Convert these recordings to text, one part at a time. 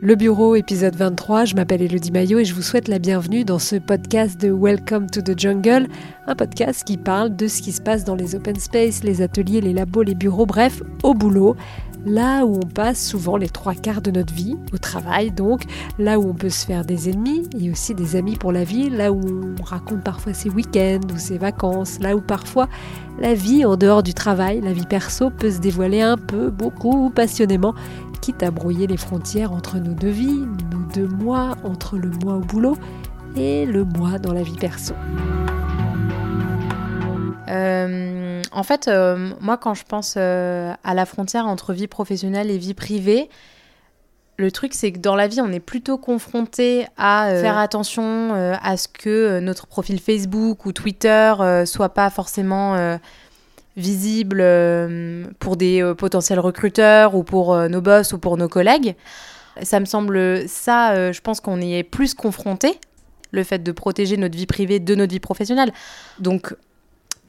Le bureau, épisode 23, je m'appelle Elodie Maillot et je vous souhaite la bienvenue dans ce podcast de Welcome to the Jungle, un podcast qui parle de ce qui se passe dans les open space, les ateliers, les labos, les bureaux, bref, au boulot, là où on passe souvent les trois quarts de notre vie, au travail donc, là où on peut se faire des ennemis et aussi des amis pour la vie, là où on raconte parfois ses week-ends ou ses vacances, là où parfois la vie en dehors du travail, la vie perso peut se dévoiler un peu, beaucoup ou passionnément quitte à brouiller les frontières entre nos deux vies, nos deux mois, entre le mois au boulot et le mois dans la vie perso. Euh, en fait, euh, moi, quand je pense euh, à la frontière entre vie professionnelle et vie privée, le truc, c'est que dans la vie, on est plutôt confronté à faire attention à ce que notre profil Facebook ou Twitter soit pas forcément visible pour des potentiels recruteurs ou pour nos boss ou pour nos collègues. Ça me semble, ça, je pense qu'on y est plus confronté, le fait de protéger notre vie privée de notre vie professionnelle. Donc,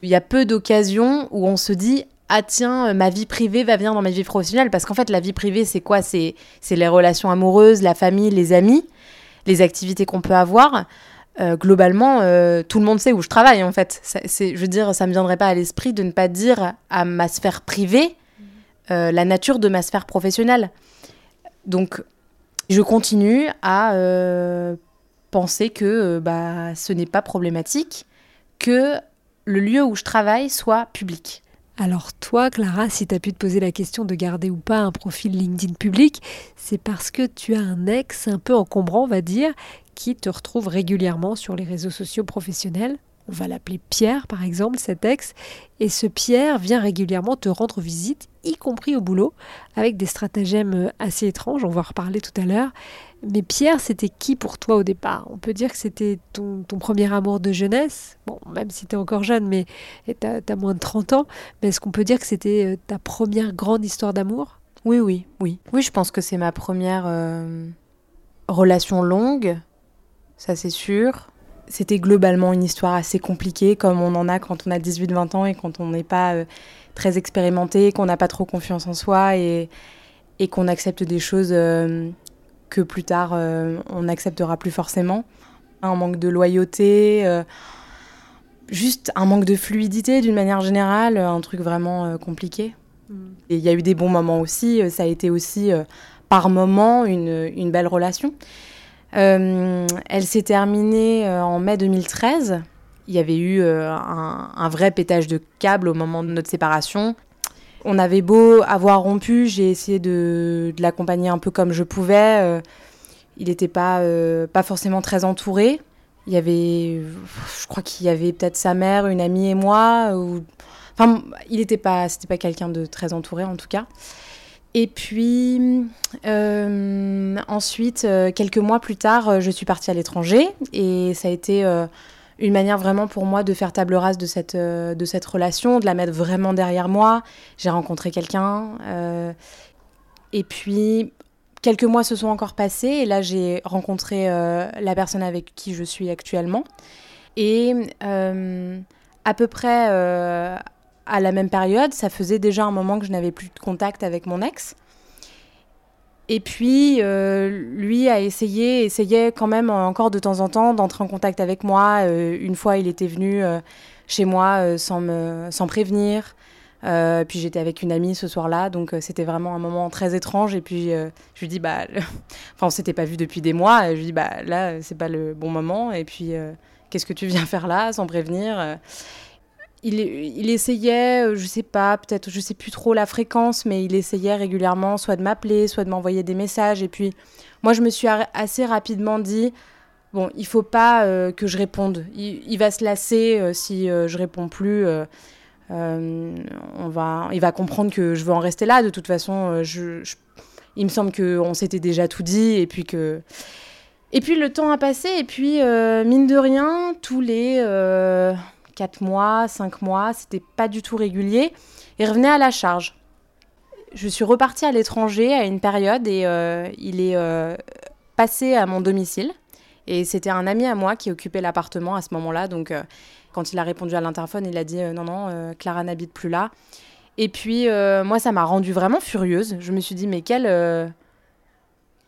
il y a peu d'occasions où on se dit ah tiens, ma vie privée va venir dans ma vie professionnelle. Parce qu'en fait, la vie privée, c'est quoi? C'est les relations amoureuses, la famille, les amis, les activités qu'on peut avoir. Euh, globalement, euh, tout le monde sait où je travaille en fait. je veux dire, ça me viendrait pas à l'esprit de ne pas dire à ma sphère privée euh, la nature de ma sphère professionnelle. Donc, je continue à penser que bah, ce n'est pas problématique que le lieu où je travaille soit public. Alors toi, Clara, si tu as pu te poser la question de garder ou pas un profil LinkedIn public, c'est parce que tu as un ex un peu encombrant, on va dire, qui te retrouve régulièrement sur les réseaux sociaux professionnels. On va l'appeler Pierre, par exemple, cet ex. Et ce Pierre vient régulièrement te rendre visite, y compris au boulot, avec des stratagèmes assez étranges. On va en reparler tout à l'heure. Mais Pierre, c'était qui pour toi au départ? On peut dire que c'était ton, premier amour de jeunesse. Bon, même si tu es encore jeune, mais tu as, moins de 30 ans. Mais est-ce qu'on peut dire que c'était euh, ta première grande histoire d'amour? Oui, oui, oui. Oui, je pense que c'est ma première euh, relation longue ça c'est sûr. C'était globalement une histoire assez compliquée, comme on en a quand on a 18-20 ans et quand on n'est pas euh, très expérimenté, qu'on n'a pas trop confiance en soi et, qu'on accepte des choses que plus tard euh, on n'acceptera plus forcément. Un manque de loyauté, juste un manque de fluidité d'une manière générale, un truc vraiment compliqué. Mm. Et il y a eu des bons moments aussi, ça a été aussi par moments une, une belle relation. Euh, elle s'est terminée euh, en mai 2013. Il y avait eu euh, un, vrai pétage de câble au moment de notre séparation. On avait beau avoir rompu, j'ai essayé de, l'accompagner un peu comme je pouvais. il n'était pas, pas forcément très entouré. Il y avait, je crois qu'il y avait peut-être sa mère, une amie et moi. Enfin, il n'était pas, c'était pas quelqu'un de très entouré en tout cas. Et puis euh, ensuite, euh, quelques mois plus tard, euh, je suis partie à l'étranger et ça a été une manière vraiment pour moi de faire table rase de cette, de cette relation, de la mettre vraiment derrière moi. J'ai rencontré quelqu'un et puis quelques mois se sont encore passés et là j'ai rencontré la personne avec qui je suis actuellement. Et à peu près à la même période, ça faisait déjà un moment que je n'avais plus de contact avec mon ex. Et puis, euh, lui a essayé, essayait quand même encore de temps en temps d'entrer en contact avec moi. Euh, une fois, il était venu euh, chez moi sans, me, sans prévenir. puis j'étais avec une amie ce soir-là, donc c'était vraiment un moment très étrange. Et puis je lui dis, bah, enfin, on s'était pas vu depuis des mois. Je lui dis, bah, là, c'est pas le bon moment. Et puis, qu'est-ce que tu viens faire là sans prévenir? Il, essayait, euh, je sais pas, peut-être, je sais plus trop la fréquence, mais il essayait régulièrement soit de m'appeler, soit de m'envoyer des messages. Et puis, moi, je me suis assez rapidement dit, bon, il faut pas euh, que je réponde. Il, va se lasser euh, si je réponds plus. on va, il va comprendre que je veux en rester là. De toute façon, il me semble qu'on s'était déjà tout dit et puis que. Et puis le temps a passé et puis mine de rien, tous les 4 mois, 5 mois, c'était pas du tout régulier, et revenait à la charge. Je suis repartie à l'étranger à une période et euh, il est euh, passé à mon domicile. Et c'était un ami à moi qui occupait l'appartement à ce moment-là. Donc, euh, quand il a répondu à l'interphone, il a dit non, non, Clara n'habite plus là. Et puis, moi, ça m'a rendue vraiment furieuse. Je me suis dit, mais quelle,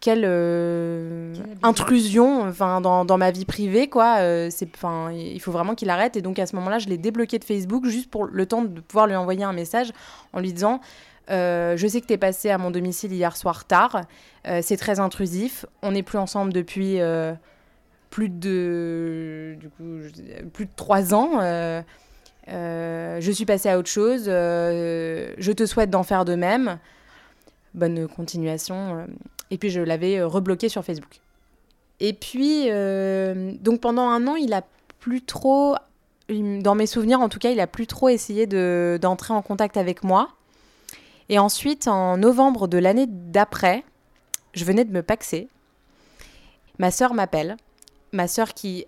euh, quelle, euh, intrusion enfin, dans, dans, ma vie privée, quoi. c'est, enfin, il faut vraiment qu'il arrête. Et donc, à ce moment-là, je l'ai débloqué de Facebook juste pour le temps de pouvoir lui envoyer un message en lui disant Je sais que tu es passé à mon domicile hier soir tard. c'est très intrusif. On n'est plus ensemble depuis plus de, du coup, plus de trois ans. Euh, je suis passée à autre chose. Euh, je te souhaite d'en faire de même. Bonne continuation. Euh. Et puis je l'avais rebloqué sur Facebook. Et puis, donc pendant un an, il a plus trop, dans mes souvenirs en tout cas, il a plus trop essayé d'entrer en contact avec moi. Et ensuite, en novembre de l'année d'après, je venais de me paxer. Ma sœur m'appelle. Ma sœur qui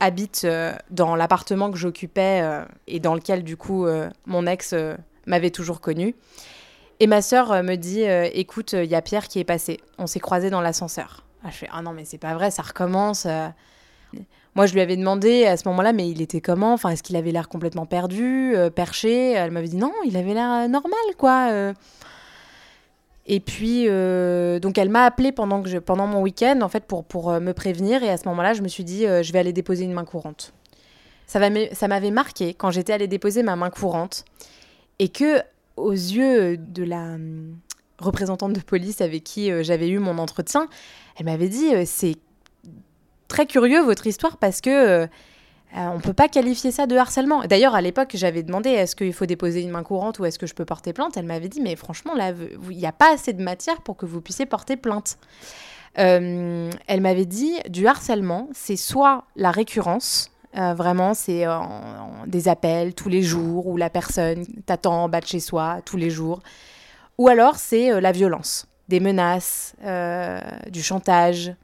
habite euh, dans l'appartement que j'occupais euh, et dans lequel du coup euh, mon ex m'avait toujours connu. Et ma sœur me dit écoute, il y a Pierre qui est passé. On s'est croisés dans l'ascenseur. Ah, je fais ah non mais c'est pas vrai, ça recommence. Moi, je lui avais demandé à ce moment-là, mais il était comment? Enfin, est-ce qu'il avait l'air complètement perdu, perché? Elle m'avait dit non, il avait l'air normal, quoi. Et puis, euh, donc elle m'a appelé pendant, que pendant mon week-end, en fait, pour, pour euh, me prévenir. Et à ce moment-là, je me suis dit, euh, je vais aller déposer une main courante. Ça, ça m'avait marqué quand j'étais allée déposer ma main courante. Et que, aux yeux de la hum, représentante de police avec qui j'avais eu mon entretien, elle m'avait dit, c'est très curieux votre histoire parce que on euh, on peut pas qualifier ça de harcèlement. D'ailleurs, à l'époque, j'avais demandé est-ce qu'il faut déposer une main courante ou est-ce que je peux porter plainte? Elle m'avait dit mais franchement, là, il n'y a pas assez de matière pour que vous puissiez porter plainte. Euh, elle m'avait dit du harcèlement, c'est soit la récurrence, euh, vraiment, c'est des appels tous les jours où la personne t'attend en bas de chez soi tous les jours, ou alors c'est la violence, des menaces, du chantage.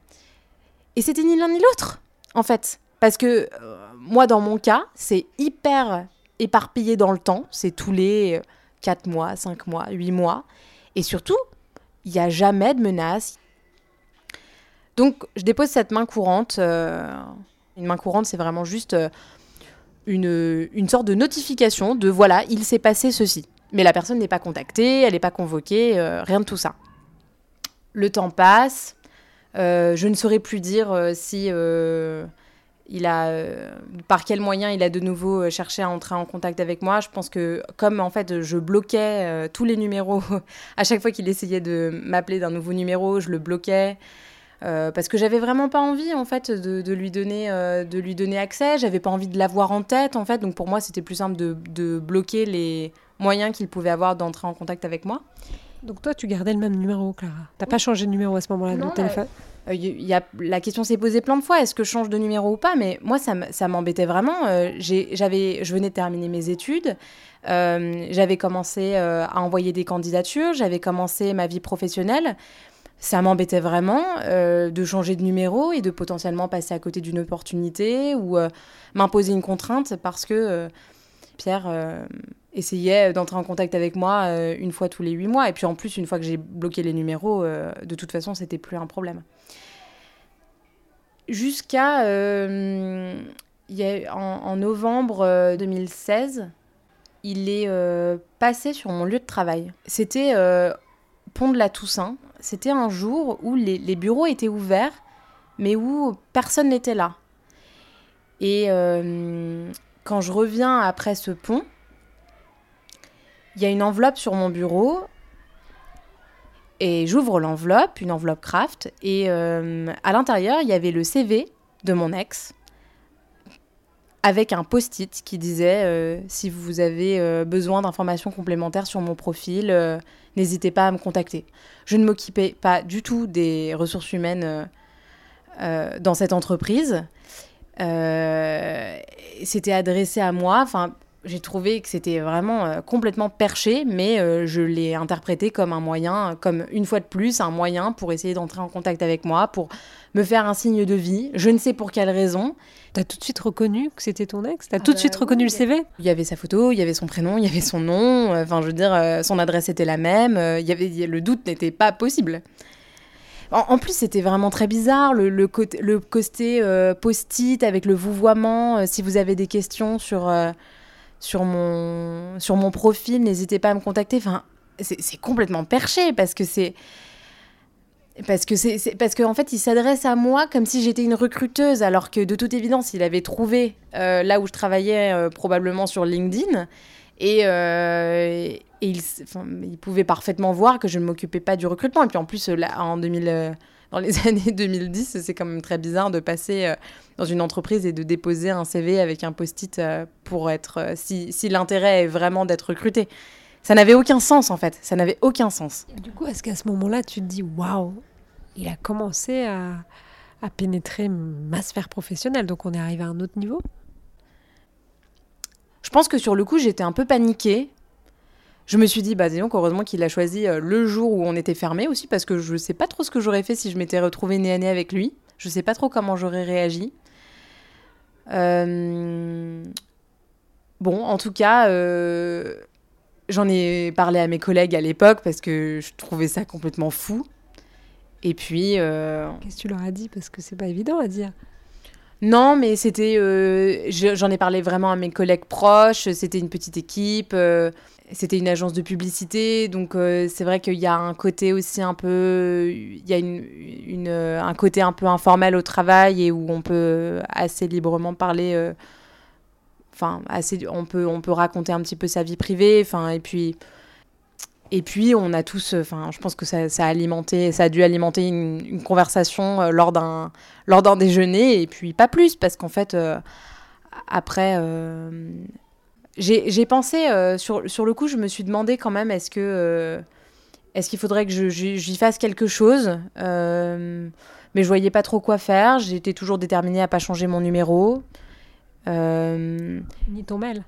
Et c'était ni l'un ni l'autre, en fait. Parce que moi, dans mon cas, c'est hyper éparpillé dans le temps. C'est tous les 4 mois, 5 mois, 8 mois. Et surtout, il n'y a jamais de menace. Donc, je dépose cette main courante. Euh, une main courante, c'est vraiment juste euh, une, une sorte de notification de voilà, il s'est passé ceci. Mais la personne n'est pas contactée, elle n'est pas convoquée, euh, rien de tout ça. Le temps passe. je ne saurais plus dire si il a, euh, par quel moyen il a de nouveau euh, cherché à entrer en contact avec moi. Je pense que comme en fait je bloquais euh, tous les numéros, à chaque fois qu'il essayait de m'appeler d'un nouveau numéro, je le bloquais. Parce que j'avais vraiment pas envie en fait de, lui donner de lui donner accès. J'avais pas envie de l'avoir en tête en fait. Donc pour moi c'était plus simple de, de bloquer les moyens qu'il pouvait avoir d'entrer en contact avec moi. Donc toi tu gardais le même numéro Clara. T'as pas changé de numéro à ce moment-là de téléphone euh, y a, la question s'est posée plein de fois, est-ce que je change de numéro ou pas? Mais moi, ça m'embêtait vraiment. Euh, j'avais, je venais de terminer mes études, euh, j'avais commencé à envoyer des candidatures, j'avais commencé ma vie professionnelle. Ça m'embêtait vraiment de changer de numéro et de potentiellement passer à côté d'une opportunité ou m'imposer une contrainte parce que Pierre essayait d'entrer en contact avec moi une fois tous les huit mois. Et puis en plus, une fois que j'ai bloqué les numéros, de toute façon, c'était plus un problème jusqu'à euh, en, novembre 2016, euh, il est euh, passé sur mon lieu de travail. C'était Pont de la Toussaint. C'était un jour où les, bureaux étaient ouverts, mais où personne n'était là. Et quand je reviens après ce pont, il y a une enveloppe sur mon bureau et j'ouvre l'enveloppe, une enveloppe craft, et euh, à l'intérieur, il y avait le CV de mon ex, avec un post-it qui disait euh, si vous avez euh, besoin d'informations complémentaires sur mon profil, n'hésitez pas à me contacter. Je ne m'occupais pas du tout des ressources humaines dans cette entreprise. C'était adressé à moi. Enfin, j'ai trouvé que c'était vraiment euh, complètement perché, mais euh, je l'ai interprété comme un moyen, comme une fois de plus, un moyen pour essayer d'entrer en contact avec moi, pour me faire un signe de vie. Je ne sais pour quelle raison. T'as tout de suite reconnu que c'était ton ex? T'as as tout de ah suite bah reconnu le CV Il y avait sa photo, il y avait son prénom, il y avait son nom. Euh, enfin, je veux dire, son adresse était la même. il y avait, le doute n'était pas possible. En, plus, c'était vraiment très bizarre, le, le côté, le post-it avec le vouvoiement. si vous avez des questions sur sur mon, sur mon profil, n'hésitez pas à me contacter. Enfin, c'est complètement perché parce que c'est parce que c'est parce qu'en en fait il s'adresse à moi comme si j'étais une recruteuse alors que de toute évidence il avait trouvé euh, là où je travaillais euh, probablement sur LinkedIn et, euh, il, il, pouvait parfaitement voir que je ne m'occupais pas du recrutement et puis en plus là, en 2000 dans les années 2010 c'est quand même très bizarre de passer dans une entreprise et de déposer un CV avec un post-it pour être si, si l'intérêt est vraiment d'être recruté ça n'avait aucun sens en fait, ça n'avait aucun sens. Du coup, est-ce qu'à ce, moment-là, tu te dis waouh, il a commencé à, à, pénétrer ma sphère professionnelle, donc on est arrivé à un autre niveau? Je pense que sur le coup, j'étais un peu paniquée. Je me suis dit, bah disons heureusement qu'il a choisi euh, le jour où on était fermé aussi, parce que je ne sais pas trop ce que j'aurais fait si je m'étais retrouvée nez à nez avec lui. Je sais pas trop comment j'aurais réagi. Euh... Bon, en tout cas, euh, J'en ai parlé à mes collègues à l'époque parce que je trouvais ça complètement fou. Et puis. Qu'est-ce que tu leur as dit? Parce que c'est pas évident à dire. Non, mais c'était. Euh, j'en ai parlé vraiment à mes collègues proches. C'était une petite équipe. Euh, c'était une agence de publicité. Donc, c'est vrai qu'il y a un côté aussi un peu. Il y a un côté un peu informel au travail et où on peut assez librement parler enfin assez on peut on peut raconter un petit peu sa vie privée enfin et puis et puis on a tous enfin je pense que ça, a alimenté ça a dû alimenter une, conversation euh, lors d'un lors d'un déjeuner et puis pas plus parce qu'en fait euh, après euh, j'ai pensé sur, sur le coup je me suis demandé quand même est-ce que est-ce qu'il faudrait que j'y fasse quelque chose mais je voyais pas trop quoi faire. J'étais toujours déterminée à pas changer mon numéro euh, Ni ton mail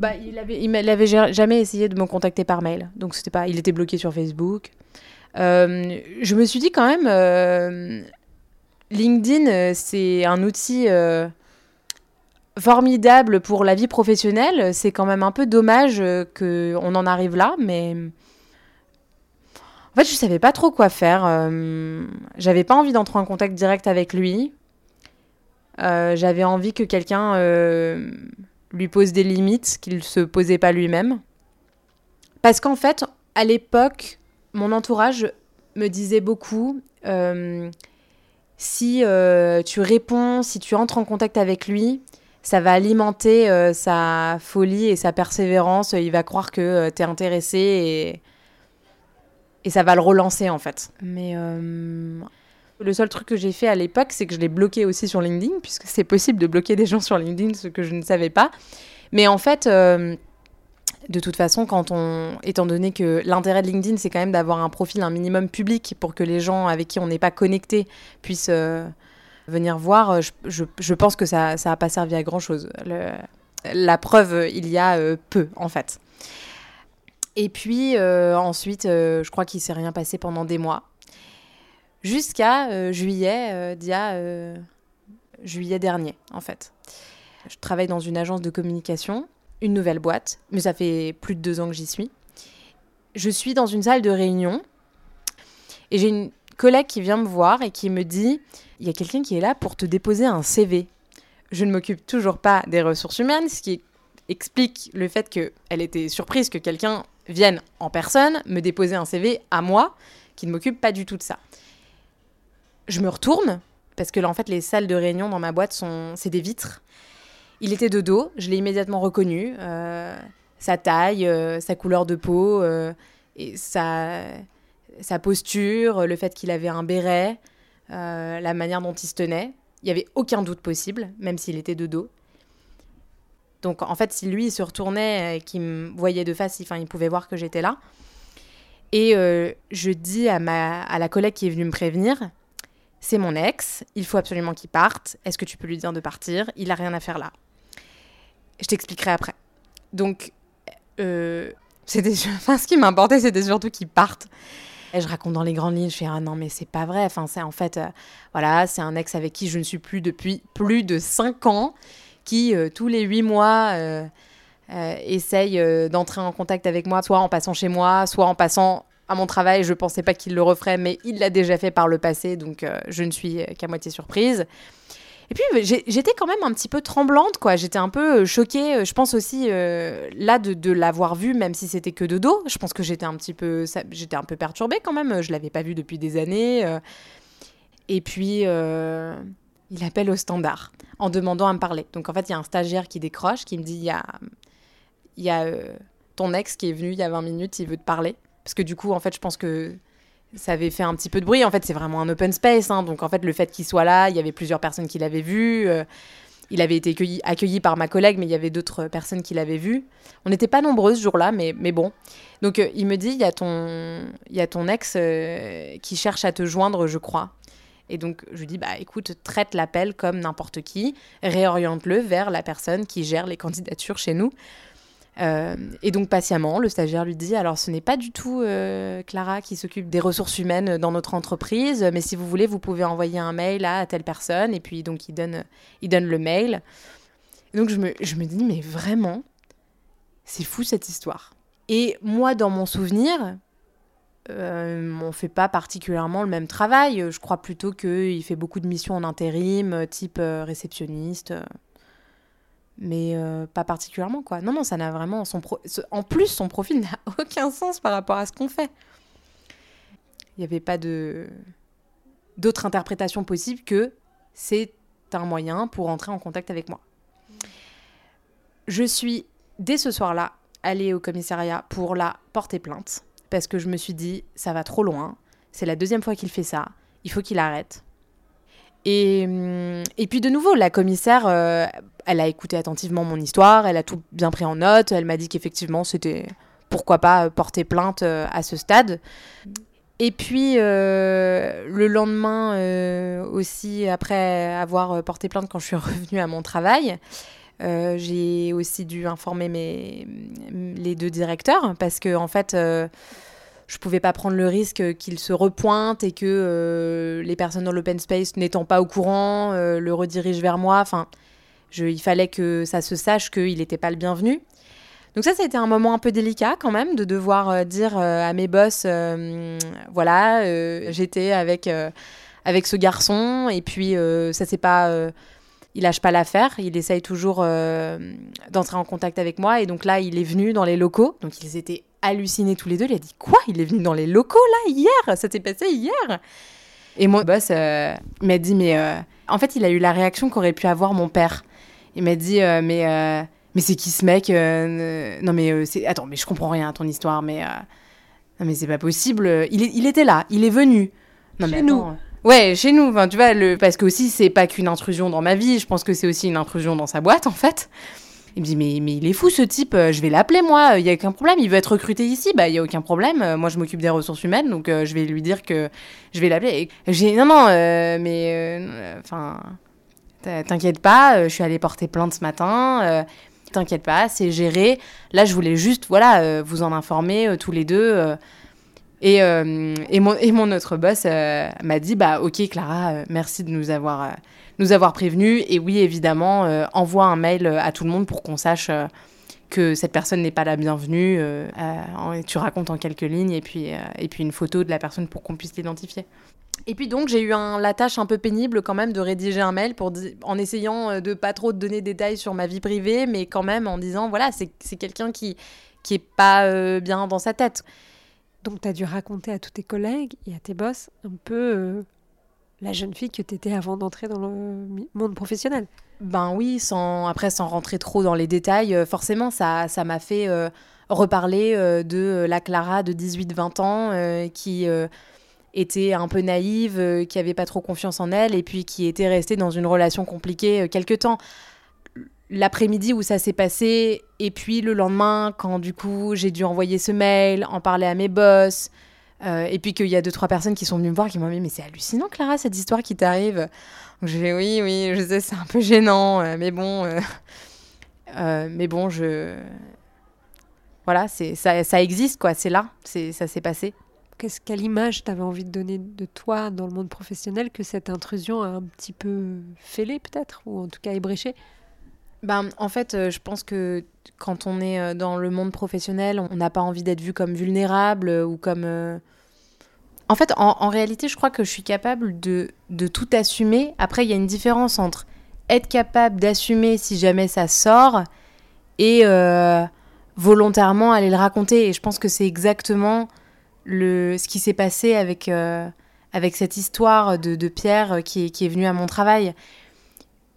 bah, il avait, jamais essayé de me contacter par mail, donc c'était pas, il était bloqué sur Facebook. Euh, je me suis dit quand même, euh, LinkedIn, c'est un outil formidable pour la vie professionnelle. C'est quand même un peu dommage que on en arrive là, mais en fait, je savais pas trop quoi faire. J'avais pas envie d'entrer en contact direct avec lui. Euh, j'avais envie que quelqu'un euh, lui pose des limites qu'il ne se posait pas lui-même. Parce qu'en fait, à l'époque, mon entourage me disait beaucoup euh, si tu réponds, si tu entres en contact avec lui, ça va alimenter sa folie et sa persévérance. Il va croire que tu es intéressé et, et ça va le relancer en fait. Mais le seul truc que j'ai fait à l'époque, c'est que je l'ai bloqué aussi sur LinkedIn, puisque c'est possible de bloquer des gens sur LinkedIn, ce que je ne savais pas. Mais en fait, euh, de toute façon, étant donné que l'intérêt de LinkedIn, c'est quand même d'avoir un profil un minimum public pour que les gens avec qui on n'est pas connecté puissent euh, venir voir, euh, je, pense que ça n'a pas servi à grand chose. la preuve, il y a peu, en fait. Et puis ensuite, je crois qu'il s'est rien passé pendant des mois jusqu'à euh, juillet euh, euh, juillet dernier, en fait. Je travaille dans une agence de communication, une nouvelle boîte, mais ça fait plus de deux ans que j'y suis. Je suis dans une salle de réunion et j'ai une collègue qui vient me voir et qui me dit il y a quelqu'un qui est là pour te déposer un CV. Je ne m'occupe toujours pas des ressources humaines, ce qui explique le fait qu'elle était surprise que quelqu'un vienne en personne me déposer un CV à moi, qui ne m'occupe pas du tout de ça je me retourne, parce que là, en fait, les salles de réunion dans ma boîte, sont, c'est des vitres. Il était de dos, je l'ai immédiatement reconnu. Euh, sa taille, euh, sa couleur de peau, euh, et sa, posture, le fait qu'il avait un béret, la manière dont il se tenait. Il n'y avait aucun doute possible, même s'il était de dos. Donc, en fait, si lui se retournait et qu'il me voyait de face, il, il pouvait voir que j'étais là. Et je dis à, ma, à la collègue qui est venue me prévenir, c'est mon ex, il faut absolument qu'il parte. Est-ce que tu peux lui dire de partir? Il a rien à faire là. Je t'expliquerai après. Donc, euh, c'était, enfin, ce qui m'importait, c'était surtout qu'il parte. Et je raconte dans les grandes lignes, je fais ah non mais c'est pas vrai. Enfin c'est en fait euh, voilà c'est un ex avec qui je ne suis plus depuis plus de 5 ans, qui euh, tous les 8 mois essaye d'entrer en contact avec moi, soit en passant chez moi, soit en passant à mon travail. Je pensais pas qu'il le referait, mais il l'a déjà fait par le passé, donc euh, je ne suis qu'à moitié surprise. Et puis j'étais quand même un petit peu tremblante, quoi. J'étais un peu choquée. Je pense aussi là de, l'avoir vu, même si c'était que de dos. Je pense que j'étais un petit peu, j'étais un peu perturbée quand même. Je l'avais pas vu depuis des années. Et puis il appelle au standard en demandant à me parler. Donc en fait, il y a un stagiaire qui décroche, qui me dit il y a, euh, ton ex qui est venu il y a 20 minutes, il veut te parler. Parce que du coup, en fait, je pense que ça avait fait un petit peu de bruit. En fait, c'est vraiment un open space. Hein. donc en fait, le fait qu'il soit là, il y avait plusieurs personnes qui l'avaient vu. Euh, il avait été accueilli, par ma collègue, mais il y avait d'autres personnes qui l'avaient vu. On n'était pas nombreuses ce jour-là, mais, mais bon. Donc euh, il me dit, il y a ton, y a ton ex qui cherche à te joindre, je crois. Et donc, je lui dis, bah écoute, traite l'appel comme n'importe qui, réoriente-le vers la personne qui gère les candidatures chez nous. Euh, et donc, patiemment, le stagiaire lui dit, alors ce n'est pas du tout euh, Clara qui s'occupe des ressources humaines dans notre entreprise, mais si vous voulez, vous pouvez envoyer un mail à, telle personne. Et puis, donc, il donne, il donne le mail. Et donc, je me, je me dis, mais vraiment, c'est fou cette histoire. Et moi, dans mon souvenir, euh, on fait pas particulièrement le même travail. Je crois plutôt qu'il fait beaucoup de missions en intérim, type réceptionniste. Mais euh, pas particulièrement, quoi. Non, non, ça n'a vraiment... Son En plus, son profil n'a aucun sens par rapport à ce qu'on fait. Il n'y avait pas de d'autre interprétation possible que c'est un moyen pour entrer en contact avec moi. Je suis, dès ce soir-là, allée au commissariat pour la porter plainte parce que je me suis dit, ça va trop loin. C'est la deuxième fois qu'il fait ça. Il faut qu'il arrête. Et, hum, et, puis de nouveau, la commissaire, euh, elle a écouté attentivement mon histoire, elle a tout bien pris en note, elle m'a dit qu'effectivement, c'était pourquoi pas euh, porter plainte euh, à ce stade. Et puis le lendemain aussi, après avoir porté plainte quand je suis revenue à mon travail, j'ai aussi dû informer les deux directeurs parce que en fait je pouvais pas prendre le risque qu'il se repointe et que euh, les personnes dans l'open space n'étant pas au courant euh, le redirigent vers moi. Enfin, il fallait que ça se sache qu'il n'était pas le bienvenu. Donc ça, ça a été un moment un peu délicat quand même de devoir euh, dire à mes boss, voilà, j'étais avec avec ce garçon et puis ça s'est pas il lâche pas l'affaire, il essaye toujours d'entrer en contact avec moi. Et donc là, il est venu dans les locaux. Donc ils étaient halluciné tous les deux. Il a dit Quoi Il est venu dans les locaux là hier Ça s'est passé hier Et mon boss euh, m'a dit Mais euh, en fait, il a eu la réaction qu'aurait pu avoir mon père. Il m'a dit euh, Mais, mais c'est qui ce mec Non, mais c'est. Attends, mais je comprends rien à ton histoire, mais. Non, mais c'est pas possible. Il, il était là, il est venu. Non, chez nous. Ouais, chez nous. Enfin, tu vois, le... parce que aussi, c'est pas qu'une intrusion dans ma vie. Je pense que c'est aussi une intrusion dans sa boîte, en fait. Il me dit mais, mais il est fou ce type, euh, je vais l'appeler moi, il y a aucun problème, il veut être recruté ici, bah il y a aucun problème, euh, moi je m'occupe des ressources humaines donc euh, je vais lui dire que je vais l'appeler. J'ai non non mais enfin t'inquiète pas, je suis allée porter plainte ce matin. T'inquiète pas, c'est géré. Là, je voulais juste, voilà, vous en informer tous les deux. Et, et, mon, autre boss m'a dit, bah ok Clara, merci de nous avoir prévenus. Et oui, évidemment, euh, envoie un mail euh, à tout le monde pour qu'on sache euh, que cette personne n'est pas la bienvenue. tu racontes en quelques lignes et puis, une photo de la personne pour qu'on puisse l'identifier. Et puis donc j'ai eu la tâche un peu pénible quand même de rédiger un mail en essayant de pas trop donner de détails sur ma vie privée, mais quand même en disant voilà c'est quelqu'un qui qui est pas bien dans sa tête. Donc tu as dû raconter à tous tes collègues et à tes boss un peu la jeune fille que tu étais avant d'entrer dans le monde professionnel. Ben oui, sans, après sans rentrer trop dans les détails, euh, forcément ça ça m'a fait euh, reparler euh, de la Clara de 18-20 ans qui était un peu naïve, qui avait pas trop confiance en elle et puis qui était restée dans une relation compliquée quelque temps. L'après-midi où ça s'est passé et puis le lendemain quand du coup j'ai dû envoyer ce mail, en parler à mes boss, euh, et puis qu'il y a deux, trois personnes qui sont venues me voir qui m'ont dit Mais c'est hallucinant, Clara, cette histoire qui t'arrive. Je vais Oui, oui, je sais, c'est un peu gênant, euh, mais bon. Euh, mais bon, je. Voilà, ça, ça existe, quoi, c'est là, ça s'est passé. Qu'est-ce, quelle image tu avais envie de donner de toi dans le monde professionnel que cette intrusion a un petit peu fêlé, peut-être, ou en tout cas ébréché ben, en fait, je pense que quand on est dans le monde professionnel, on n'a pas envie d'être vu comme vulnérable ou comme en fait, en, réalité, je crois que je suis capable de, tout assumer. Après, il y a une différence entre être capable d'assumer si jamais ça sort et euh, volontairement aller le raconter. Et je pense que c'est exactement le, ce qui s'est passé avec, euh, avec cette histoire de, Pierre qui est, qui est venu à mon travail.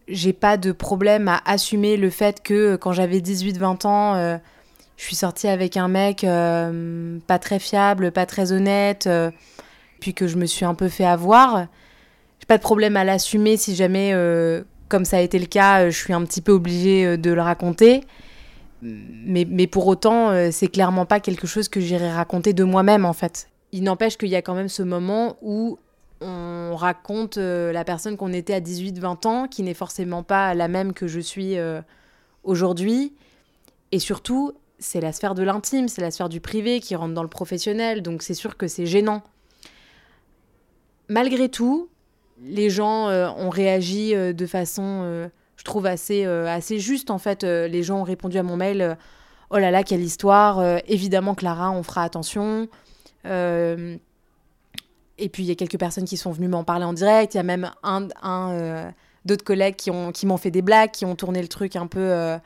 J'ai pas de problème à assumer le fait que quand j'avais 18-20 ans, euh, je suis sortie avec un mec pas très fiable, pas très honnête, puis que je me suis un peu fait avoir. J'ai pas de problème à l'assumer si jamais comme ça a été le cas, euh, je suis un petit peu obligée euh, de le raconter. Mais, mais pour autant, euh, c'est clairement pas quelque chose que j'irai raconter de moi-même, en fait. Il n'empêche qu'il y a quand même ce moment où on raconte la personne qu'on était à 18-20 ans, qui n'est forcément pas la même que je suis aujourd'hui. Et surtout, c'est la sphère de l'intime, c'est la sphère du privé qui rentre dans le professionnel, donc c'est sûr que c'est gênant. Malgré tout, les gens euh, ont réagi euh, de façon, euh, je trouve, assez, assez juste. En fait, les gens ont répondu à mon mail Oh là là, quelle histoire Évidemment, Clara, on fera attention. Et puis, il y a quelques personnes qui sont venues m'en parler en direct. Il y a même un, d'autres collègues qui, ont, qui m'ont fait des blagues, qui ont tourné le truc un peu.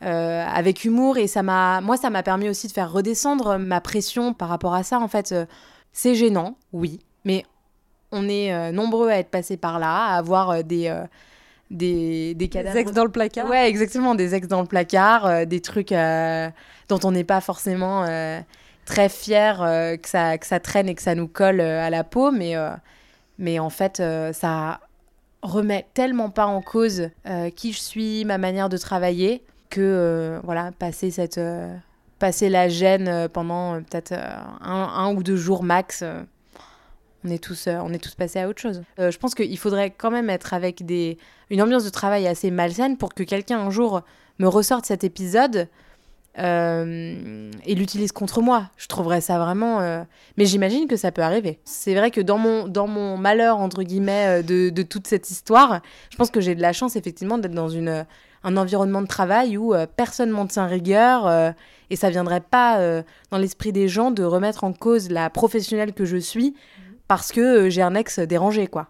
avec humour et ça m'a moi ça m'a permis aussi de faire redescendre ma pression par rapport à ça en fait c'est gênant oui mais on est euh, nombreux à être passés par là, à avoir euh, des, euh, des, des cadavres. Des ex dans le placard. Ouais, exactement, des ex dans le placard, des trucs dont on n'est pas forcément très fier que, ça, que ça traîne et que ça nous colle à la peau, mais, mais en fait, ça remet tellement pas en cause qui je suis, ma manière de travailler, que voilà, passer cette passer la gêne pendant peut-être un, ou deux jours max, on est tous, euh, on est tous passés à autre chose. Euh, je pense qu'il faudrait quand même être avec des, une ambiance de travail assez malsaine pour que quelqu'un un jour me ressorte cet épisode euh, et l'utilise contre moi. Je trouverais ça vraiment. Mais j'imagine que ça peut arriver. C'est vrai que dans mon, dans mon malheur, entre guillemets, de, de toute cette histoire, je pense que j'ai de la chance, effectivement, d'être dans une, un environnement de travail où personne m'en tient rigueur et ça viendrait pas dans l'esprit des gens de remettre en cause la professionnelle que je suis parce que euh, j'ai un ex dérangé, quoi.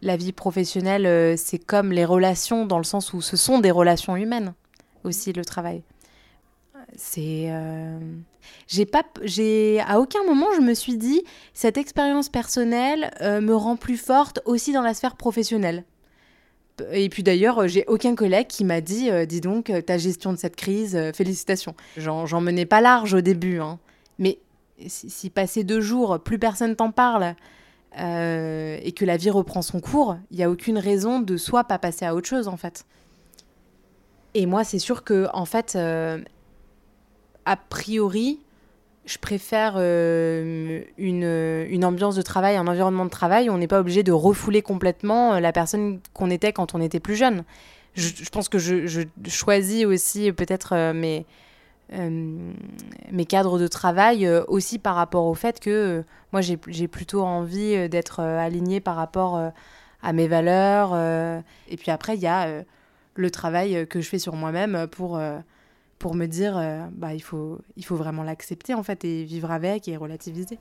La vie professionnelle, euh, c'est comme les relations, dans le sens où ce sont des relations humaines aussi, le travail. C'est. Euh, j'ai pas. J'ai. À aucun moment, je me suis dit, cette expérience personnelle me rend plus forte aussi dans la sphère professionnelle. Et puis d'ailleurs, j'ai aucun collègue qui m'a dit Dis donc, ta gestion de cette crise, félicitations. J'en menais pas large au début, hein. mais si, passer deux jours, plus personne t'en parle, euh, et que la vie reprend son cours, il n'y a aucune raison de soit pas passer à autre chose, en fait. Et moi, c'est sûr que, en fait, euh, a priori, je préfère euh, une, une, ambiance de travail, un environnement de travail où on n'est pas obligé de refouler complètement la personne qu'on était quand on était plus jeune. Je, pense que je, choisis aussi peut-être mes euh, mes cadres de travail euh, aussi par rapport au fait que euh, moi j'ai plutôt envie d'être alignée par rapport à mes valeurs. et puis après, il y a le travail que je fais sur moi-même pour, pour me dire bah, faut, il faut vraiment l'accepter en fait et vivre avec et relativiser.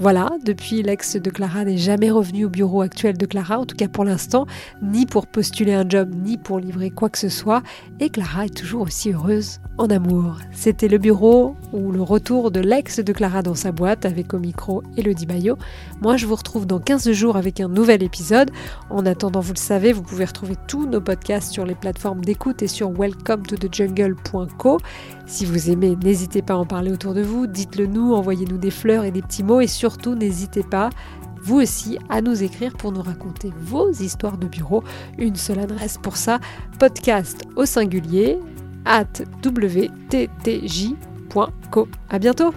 Voilà, depuis l'ex de Clara n'est jamais revenu au bureau actuel de Clara, en tout cas pour l'instant, ni pour postuler un job, ni pour livrer quoi que ce soit, et Clara est toujours aussi heureuse en amour. C'était le bureau ou le retour de l'ex de Clara dans sa boîte avec au micro Elodie Bayo. Moi je vous retrouve dans 15 jours avec un nouvel épisode. En attendant, vous le savez, vous pouvez retrouver tous nos podcasts sur les plateformes d'écoute et sur welcome. Si vous aimez, n'hésitez pas à en parler autour de vous, dites-le nous, envoyez-nous des fleurs et des petits mots et surtout n'hésitez pas vous aussi à nous écrire pour nous raconter vos histoires de bureau. Une seule adresse pour ça, podcast au singulier at wttj.co. À bientôt!